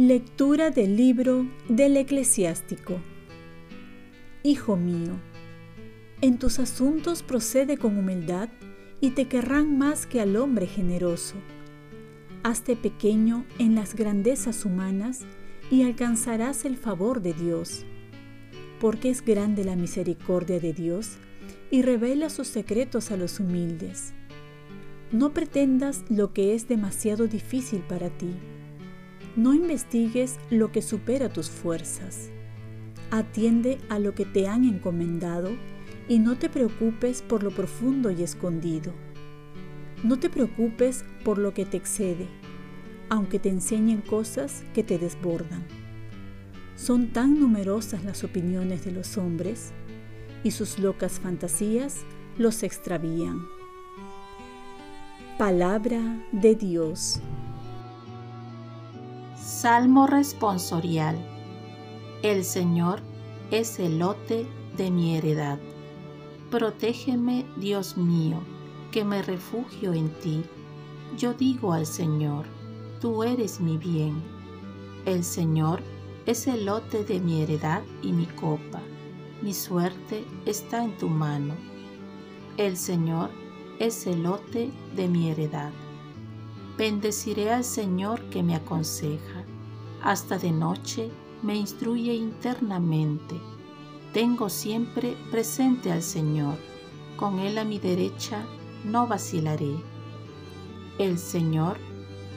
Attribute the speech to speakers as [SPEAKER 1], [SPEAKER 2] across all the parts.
[SPEAKER 1] Lectura del libro del eclesiástico. Hijo mío, en tus asuntos procede con humildad y te querrán más que al hombre generoso. Hazte pequeño en las grandezas humanas y alcanzarás el favor de Dios, porque es grande la misericordia de Dios y revela sus secretos a los humildes. No pretendas lo que es demasiado difícil para ti no investigues lo que supera tus fuerzas. Atiende a lo que te han encomendado y no te preocupes por lo profundo y escondido. No te preocupes por lo que te excede, aunque te enseñen cosas que te desbordan. Son tan numerosas las opiniones de los hombres y sus locas fantasías los extravían. Palabra de Dios.
[SPEAKER 2] Salmo responsorial. El Señor es el lote de mi heredad. Protégeme, Dios mío, que me refugio en ti. Yo digo al Señor, tú eres mi bien. El Señor es el lote de mi heredad y mi copa. Mi suerte está en tu mano. El Señor es el lote de mi heredad. Bendeciré al Señor que me aconseja. Hasta de noche me instruye internamente. Tengo siempre presente al Señor. Con Él a mi derecha no vacilaré. El Señor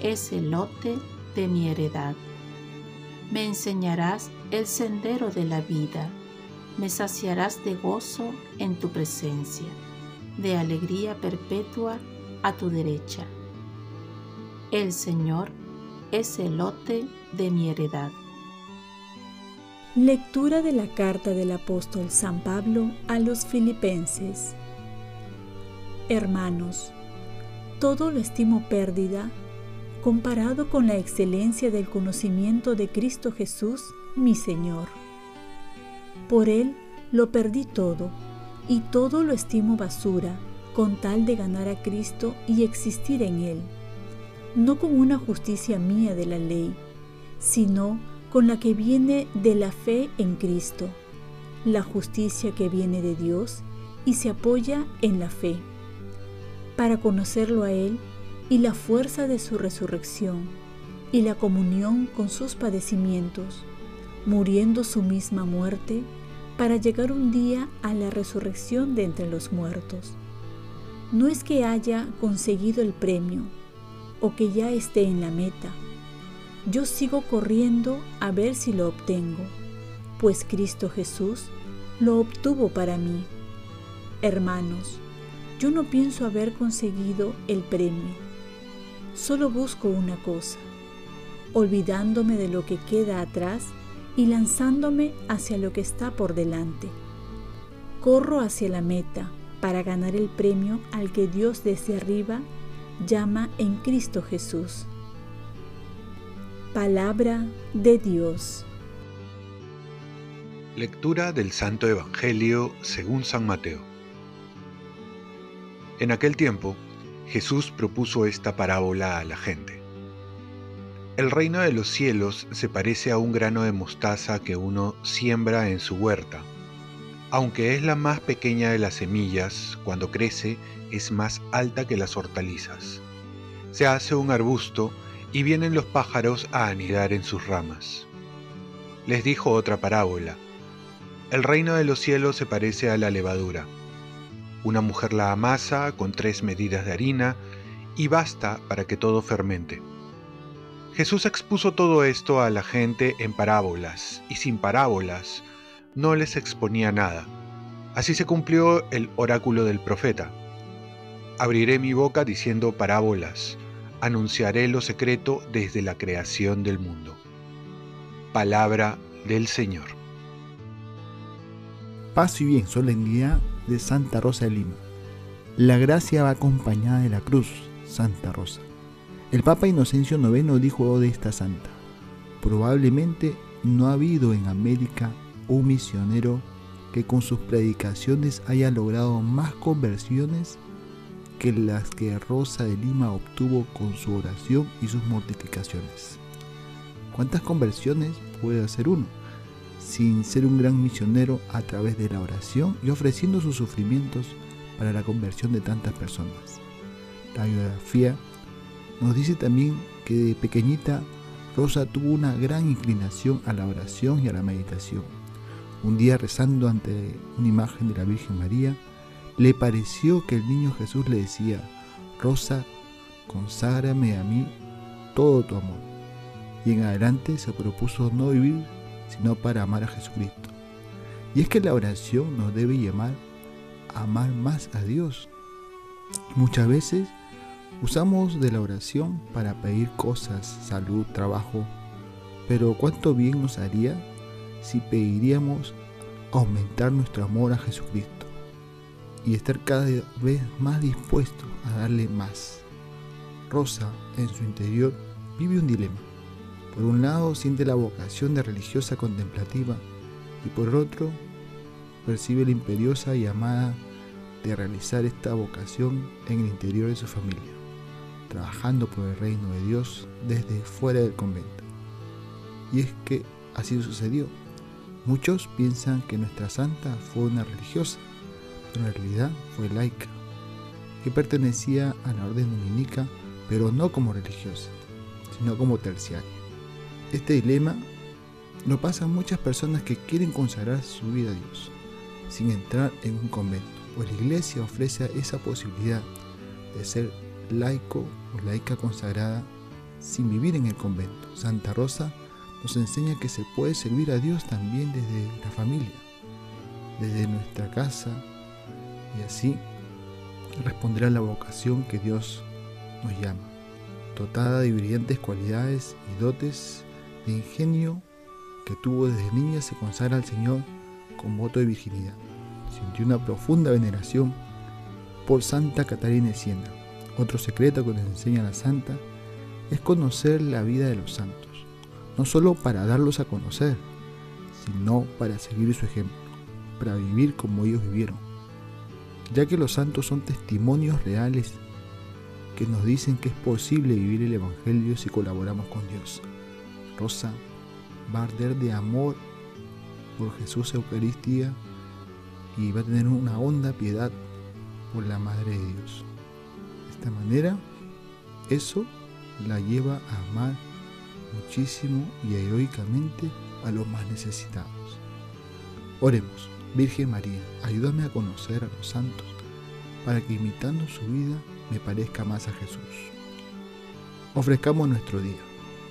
[SPEAKER 2] es el lote de mi heredad. Me enseñarás el sendero de la vida. Me saciarás de gozo en tu presencia, de alegría perpetua a tu derecha. El Señor es el lote de mi heredad.
[SPEAKER 1] Lectura de la carta del apóstol San Pablo a los filipenses. Hermanos, todo lo estimo pérdida comparado con la excelencia del conocimiento de Cristo Jesús, mi Señor. Por Él lo perdí todo y todo lo estimo basura con tal de ganar a Cristo y existir en Él no con una justicia mía de la ley, sino con la que viene de la fe en Cristo, la justicia que viene de Dios y se apoya en la fe, para conocerlo a Él y la fuerza de su resurrección y la comunión con sus padecimientos, muriendo su misma muerte para llegar un día a la resurrección de entre los muertos. No es que haya conseguido el premio, o que ya esté en la meta. Yo sigo corriendo a ver si lo obtengo, pues Cristo Jesús lo obtuvo para mí. Hermanos, yo no pienso haber conseguido el premio, solo busco una cosa, olvidándome de lo que queda atrás y lanzándome hacia lo que está por delante. Corro hacia la meta para ganar el premio al que Dios desde arriba llama en Cristo Jesús. Palabra de Dios.
[SPEAKER 3] Lectura del Santo Evangelio según San Mateo. En aquel tiempo, Jesús propuso esta parábola a la gente. El reino de los cielos se parece a un grano de mostaza que uno siembra en su huerta. Aunque es la más pequeña de las semillas, cuando crece es más alta que las hortalizas. Se hace un arbusto y vienen los pájaros a anidar en sus ramas. Les dijo otra parábola. El reino de los cielos se parece a la levadura. Una mujer la amasa con tres medidas de harina y basta para que todo fermente. Jesús expuso todo esto a la gente en parábolas y sin parábolas no les exponía nada. Así se cumplió el oráculo del profeta. Abriré mi boca diciendo parábolas, anunciaré lo secreto desde la creación del mundo. Palabra del Señor.
[SPEAKER 4] Paz y bien, solemnidad de Santa Rosa de Lima. La gracia va acompañada de la cruz, Santa Rosa. El Papa Inocencio IX dijo de esta santa, probablemente no ha habido en América un misionero que con sus predicaciones haya logrado más conversiones que las que Rosa de Lima obtuvo con su oración y sus mortificaciones. ¿Cuántas conversiones puede hacer uno sin ser un gran misionero a través de la oración y ofreciendo sus sufrimientos para la conversión de tantas personas? La biografía nos dice también que de pequeñita Rosa tuvo una gran inclinación a la oración y a la meditación. Un día rezando ante una imagen de la Virgen María, le pareció que el niño Jesús le decía, Rosa, conságrame a mí todo tu amor. Y en adelante se propuso no vivir sino para amar a Jesucristo. Y es que la oración nos debe llamar a amar más a Dios. Muchas veces usamos de la oración para pedir cosas, salud, trabajo, pero cuánto bien nos haría si pediríamos aumentar nuestro amor a Jesucristo y estar cada vez más dispuestos a darle más. Rosa, en su interior, vive un dilema. Por un lado, siente la vocación de religiosa contemplativa y por otro, percibe la imperiosa llamada de realizar esta vocación en el interior de su familia, trabajando por el reino de Dios desde fuera del convento. Y es que así sucedió. Muchos piensan que nuestra santa fue una religiosa, pero en realidad fue laica, que pertenecía a la orden dominica, pero no como religiosa, sino como terciaria. Este dilema lo pasan muchas personas que quieren consagrar su vida a Dios, sin entrar en un convento, pues la iglesia ofrece esa posibilidad de ser laico o laica consagrada sin vivir en el convento. Santa Rosa nos enseña que se puede servir a Dios también desde la familia, desde nuestra casa, y así responderá la vocación que Dios nos llama. Dotada de brillantes cualidades y dotes de ingenio que tuvo desde niña, se consagra al Señor con voto de virginidad. Sintió una profunda veneración por Santa Catarina de Siena. Otro secreto que nos enseña la Santa es conocer la vida de los santos no solo para darlos a conocer, sino para seguir su ejemplo, para vivir como ellos vivieron, ya que los santos son testimonios reales que nos dicen que es posible vivir el Evangelio si colaboramos con Dios. Rosa va a arder de amor por Jesús Eucaristía y va a tener una honda piedad por la Madre de Dios. De esta manera, eso la lleva a amar muchísimo y heroicamente a los más necesitados. Oremos, Virgen María, ayúdame a conocer a los santos para que imitando su vida me parezca más a Jesús. Ofrezcamos nuestro día.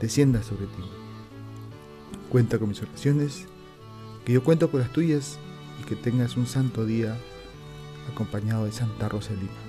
[SPEAKER 4] descienda sobre ti. Cuenta con mis oraciones, que yo cuento con las tuyas y que tengas un santo día acompañado de Santa Rosa Lima.